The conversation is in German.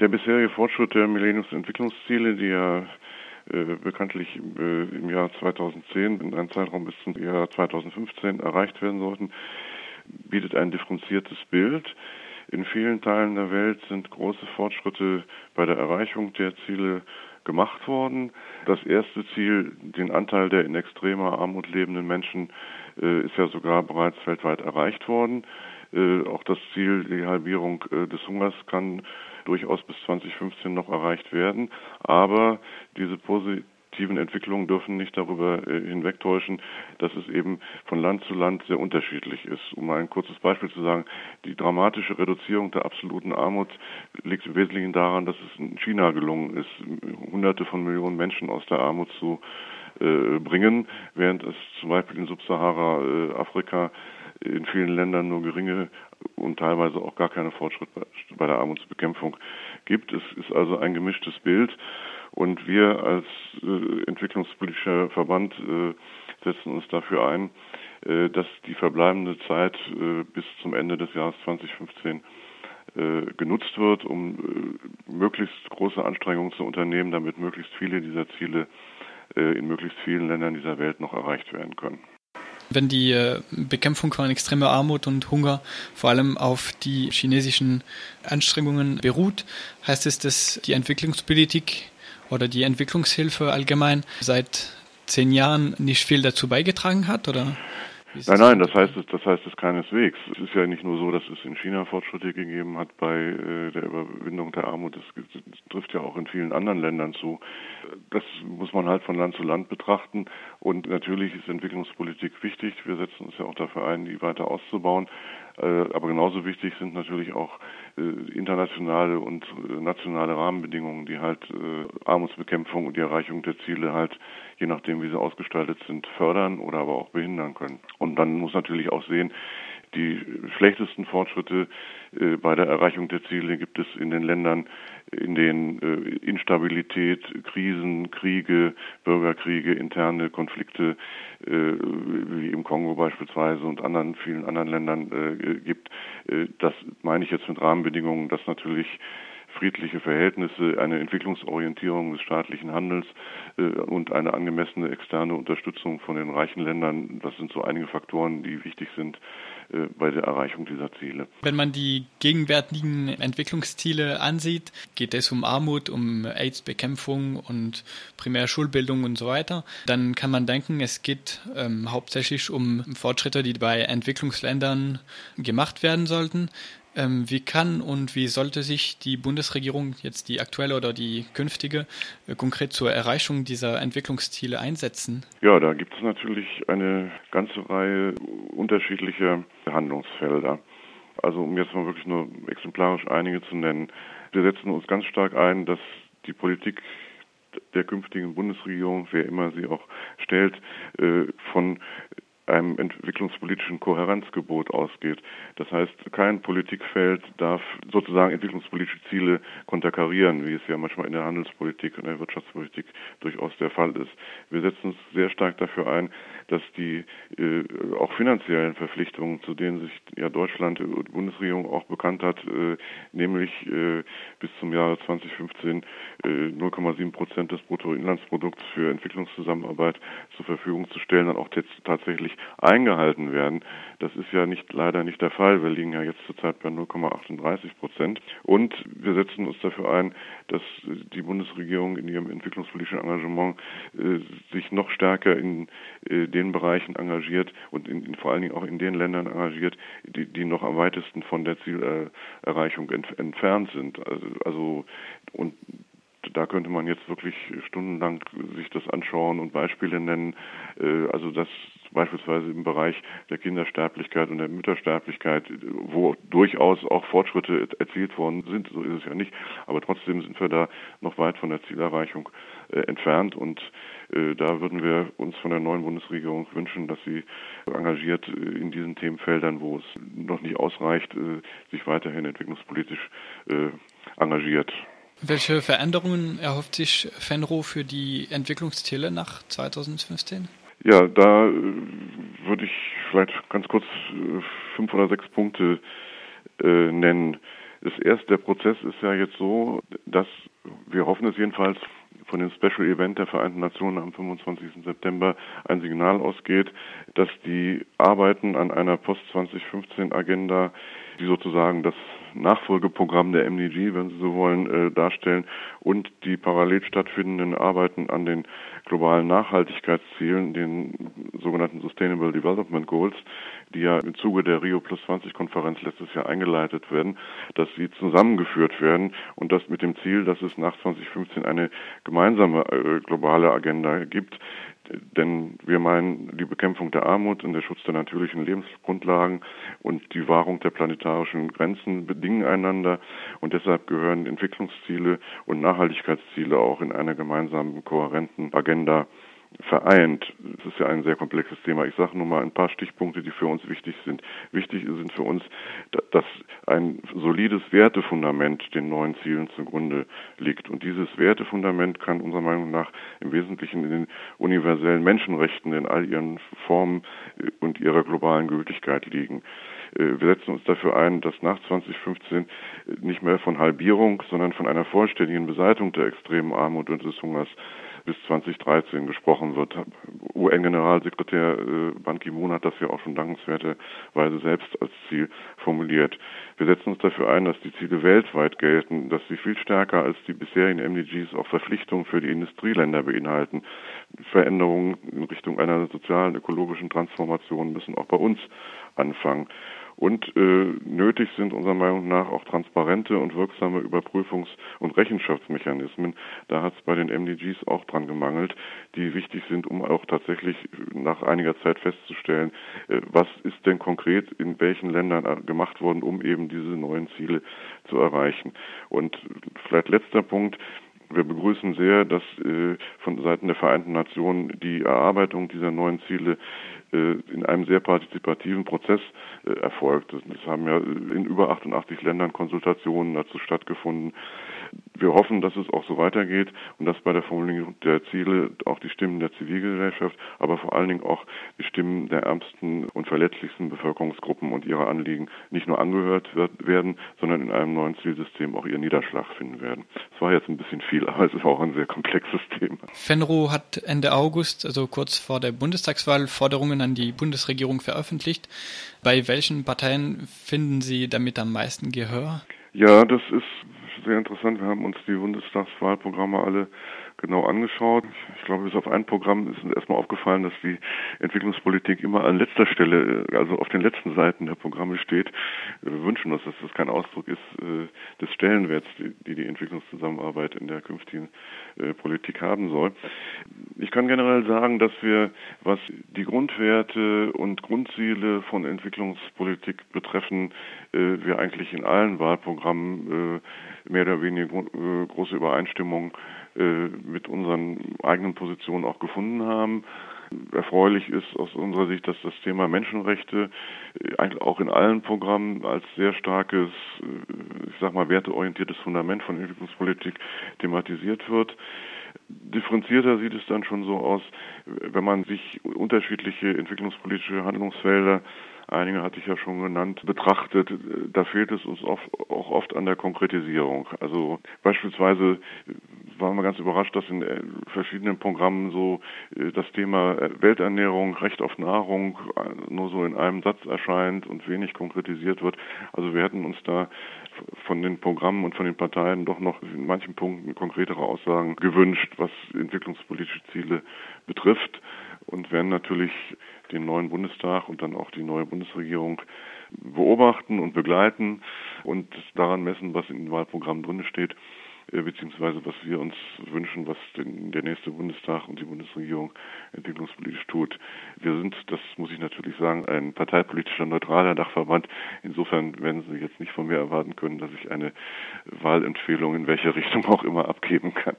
Der bisherige Fortschritt der Millenniumsentwicklungsziele, die ja äh, bekanntlich äh, im Jahr 2010 in einem Zeitraum bis zum Jahr 2015 erreicht werden sollten, bietet ein differenziertes Bild. In vielen Teilen der Welt sind große Fortschritte bei der Erreichung der Ziele gemacht worden. Das erste Ziel, den Anteil der in extremer Armut lebenden Menschen, äh, ist ja sogar bereits weltweit erreicht worden. Äh, auch das Ziel, die Halbierung äh, des Hungers kann durchaus bis 2015 noch erreicht werden. Aber diese positiven Entwicklungen dürfen nicht darüber äh, hinwegtäuschen, dass es eben von Land zu Land sehr unterschiedlich ist. Um ein kurzes Beispiel zu sagen, die dramatische Reduzierung der absoluten Armut liegt im Wesentlichen daran, dass es in China gelungen ist, Hunderte von Millionen Menschen aus der Armut zu äh, bringen, während es zum Beispiel in Subsahara-Afrika äh, in vielen Ländern nur geringe und teilweise auch gar keine Fortschritte bei der Armutsbekämpfung gibt. Es ist also ein gemischtes Bild und wir als äh, entwicklungspolitischer Verband äh, setzen uns dafür ein, äh, dass die verbleibende Zeit äh, bis zum Ende des Jahres 2015 äh, genutzt wird, um äh, möglichst große Anstrengungen zu unternehmen, damit möglichst viele dieser Ziele in möglichst vielen Ländern dieser Welt noch erreicht werden können. Wenn die äh, Bekämpfung von extremer Armut und Hunger vor allem auf die chinesischen Anstrengungen beruht, heißt es, dass die Entwicklungspolitik oder die Entwicklungshilfe allgemein seit zehn Jahren nicht viel dazu beigetragen hat, oder? Nein, nein, das heißt es, das heißt es keineswegs. Es ist ja nicht nur so, dass es in China Fortschritte gegeben hat bei äh, der Überwindung der Armut. Das, das trifft ja auch in vielen anderen Ländern zu. Das muss man halt von Land zu Land betrachten. Und natürlich ist Entwicklungspolitik wichtig. Wir setzen uns ja auch dafür ein, die weiter auszubauen. Äh, aber genauso wichtig sind natürlich auch äh, internationale und äh, nationale Rahmenbedingungen, die halt Armutsbekämpfung und die Erreichung der Ziele halt, je nachdem wie sie ausgestaltet sind, fördern oder aber auch behindern können. Und dann muss natürlich auch sehen, die schlechtesten Fortschritte bei der Erreichung der Ziele gibt es in den Ländern, in denen äh, Instabilität, Krisen, Kriege, Bürgerkriege, interne Konflikte äh, wie im Kongo beispielsweise und anderen vielen anderen Ländern äh, gibt. Äh, das meine ich jetzt mit Rahmenbedingungen, dass natürlich friedliche Verhältnisse, eine Entwicklungsorientierung des staatlichen Handels äh, und eine angemessene externe Unterstützung von den reichen Ländern. Das sind so einige Faktoren, die wichtig sind äh, bei der Erreichung dieser Ziele. Wenn man die gegenwärtigen Entwicklungsziele ansieht, geht es um Armut, um AIDS-Bekämpfung und Primärschulbildung und so weiter, dann kann man denken, es geht ähm, hauptsächlich um Fortschritte, die bei Entwicklungsländern gemacht werden sollten. Ähm, wie kann und wie sollte sich die Bundesregierung, jetzt die aktuelle oder die künftige, äh, konkret zur Erreichung dieser Entwicklungsziele einsetzen? Ja, da gibt es natürlich eine ganze Reihe unterschiedlicher Handlungsfelder. Also um jetzt mal wirklich nur exemplarisch einige zu nennen. Wir setzen uns ganz stark ein, dass die Politik der künftigen Bundesregierung, wer immer sie auch stellt, äh, von einem entwicklungspolitischen Kohärenzgebot ausgeht. Das heißt, kein Politikfeld darf sozusagen entwicklungspolitische Ziele konterkarieren, wie es ja manchmal in der Handelspolitik und der Wirtschaftspolitik durchaus der Fall ist. Wir setzen uns sehr stark dafür ein, dass die äh, auch finanziellen Verpflichtungen, zu denen sich ja Deutschland und die Bundesregierung auch bekannt hat, äh, nämlich äh, bis zum Jahre 2015 0,7 äh, Prozent des Bruttoinlandsprodukts für Entwicklungszusammenarbeit zur Verfügung zu stellen, dann auch tatsächlich eingehalten werden. Das ist ja nicht leider nicht der Fall. Wir liegen ja jetzt zurzeit bei 0,38 Prozent. Und wir setzen uns dafür ein, dass die Bundesregierung in ihrem entwicklungspolitischen Engagement äh, sich noch stärker in äh, den Bereichen engagiert und in, in, vor allen Dingen auch in den Ländern engagiert, die, die noch am weitesten von der Zielerreichung ent, entfernt sind. Also, also und da könnte man jetzt wirklich stundenlang sich das anschauen und Beispiele nennen. Äh, also das beispielsweise im Bereich der Kindersterblichkeit und der Müttersterblichkeit, wo durchaus auch Fortschritte erzielt worden sind, so ist es ja nicht, aber trotzdem sind wir da noch weit von der Zielerreichung äh, entfernt und äh, da würden wir uns von der neuen Bundesregierung wünschen, dass sie engagiert äh, in diesen Themenfeldern, wo es noch nicht ausreicht, sich weiterhin entwicklungspolitisch engagiert. Welche Veränderungen erhofft sich Fenro für die Entwicklungsziele nach 2015? Ja, da äh, würde ich vielleicht ganz kurz äh, fünf oder sechs Punkte äh, nennen. Das erste, der Prozess ist ja jetzt so, dass wir hoffen es jedenfalls von dem Special Event der Vereinten Nationen am 25. September ein Signal ausgeht, dass die Arbeiten an einer Post-2015 Agenda, die sozusagen das Nachfolgeprogramm der MDG, wenn Sie so wollen, äh, darstellen und die parallel stattfindenden Arbeiten an den globalen Nachhaltigkeitszielen, den sogenannten Sustainable Development Goals, die ja im Zuge der Rio Plus 20 Konferenz letztes Jahr eingeleitet werden, dass sie zusammengeführt werden und das mit dem Ziel, dass es nach 2015 eine gemeinsame äh, globale Agenda gibt, denn wir meinen die Bekämpfung der Armut und der Schutz der natürlichen Lebensgrundlagen und die Wahrung der planetarischen Grenzen bedingen einander. Und deshalb gehören Entwicklungsziele und Nachhaltigkeitsziele auch in einer gemeinsamen, kohärenten Agenda vereint. Es ist ja ein sehr komplexes Thema. Ich sage nur mal ein paar Stichpunkte, die für uns wichtig sind. Wichtig sind für uns, dass ein solides Wertefundament den neuen Zielen zugrunde liegt. Und dieses Wertefundament kann unserer Meinung nach im Wesentlichen in den universellen Menschenrechten in all ihren Formen und ihrer globalen Gültigkeit liegen. Äh, wir setzen uns dafür ein, dass nach 2015 nicht mehr von Halbierung, sondern von einer vollständigen Beseitigung der extremen Armut und des Hungers bis 2013 gesprochen wird. UN-Generalsekretär äh, Ban Ki-moon hat das ja auch schon dankenswerterweise selbst als Ziel formuliert. Wir setzen uns dafür ein, dass die Ziele weltweit gelten, dass sie viel stärker als die bisherigen MDGs auch Verpflichtungen für die Industrieländer beinhalten. Veränderungen in Richtung einer sozialen, ökologischen Transformation müssen auch bei uns anfangen. Und äh, nötig sind unserer Meinung nach auch transparente und wirksame Überprüfungs- und Rechenschaftsmechanismen. Da hat es bei den MDGs auch dran gemangelt, die wichtig sind, um auch tatsächlich nach einiger Zeit festzustellen, äh, was ist denn konkret in welchen Ländern äh, gemacht worden, um eben diese neuen Ziele zu erreichen. Und vielleicht letzter Punkt. Wir begrüßen sehr, dass äh, von Seiten der Vereinten Nationen die Erarbeitung dieser neuen Ziele äh, in einem sehr partizipativen Prozess äh, erfolgt. Es haben ja in über 88 Ländern Konsultationen dazu stattgefunden. Wir hoffen, dass es auch so weitergeht und dass bei der Formulierung der Ziele auch die Stimmen der Zivilgesellschaft, aber vor allen Dingen auch die Stimmen der ärmsten und verletzlichsten Bevölkerungsgruppen und ihre Anliegen nicht nur angehört werden, sondern in einem neuen Zielsystem auch ihren Niederschlag finden werden. Es war jetzt ein bisschen viel, aber es ist auch ein sehr komplexes Thema. Fenro hat Ende August, also kurz vor der Bundestagswahl, Forderungen an die Bundesregierung veröffentlicht. Bei welchen Parteien finden Sie damit am meisten Gehör? Ja, das ist sehr interessant. Wir haben uns die Bundestagswahlprogramme alle genau angeschaut. Ich glaube, bis auf ein Programm ist uns erstmal aufgefallen, dass die Entwicklungspolitik immer an letzter Stelle, also auf den letzten Seiten der Programme steht. Wir wünschen uns, dass das kein Ausdruck ist äh, des Stellenwerts, die die Entwicklungszusammenarbeit in der künftigen äh, Politik haben soll. Ich kann generell sagen, dass wir, was die Grundwerte und Grundziele von Entwicklungspolitik betreffen, äh, wir eigentlich in allen Wahlprogrammen mehr oder weniger große Übereinstimmung äh, mit unseren eigenen Positionen auch gefunden haben. Erfreulich ist aus unserer Sicht, dass das Thema Menschenrechte äh, eigentlich auch in allen Programmen als sehr starkes, äh, ich sag mal, werteorientiertes Fundament von Entwicklungspolitik thematisiert wird. Differenzierter sieht es dann schon so aus, wenn man sich unterschiedliche entwicklungspolitische Handlungsfelder einige hatte ich ja schon genannt, betrachtet, da fehlt es uns oft, auch oft an der Konkretisierung. Also beispielsweise waren wir ganz überrascht, dass in äh, verschiedenen Programmen so äh, das Thema äh, Welternährung, Recht auf Nahrung nur so in einem Satz erscheint und wenig konkretisiert wird. Also wir hätten uns da von den Programmen und von den Parteien doch noch in manchen Punkten konkretere Aussagen gewünscht, was entwicklungspolitische Ziele betrifft und werden natürlich den neuen Bundestag und dann auch die neue Bundesregierung beobachten und begleiten und daran messen, was in den Wahlprogrammen drin steht äh, beziehungsweise was wir uns wünschen, was der nächste Bundestag und die Bundesregierung entwicklungspolitisch tut. Wir sind, das muss ich natürlich sagen, ein parteipolitischer neutraler Dachverband. Insofern werden Sie jetzt nicht von mir erwarten können, dass ich eine Wahlempfehlung in welcher Richtung auch immer abgeben kann.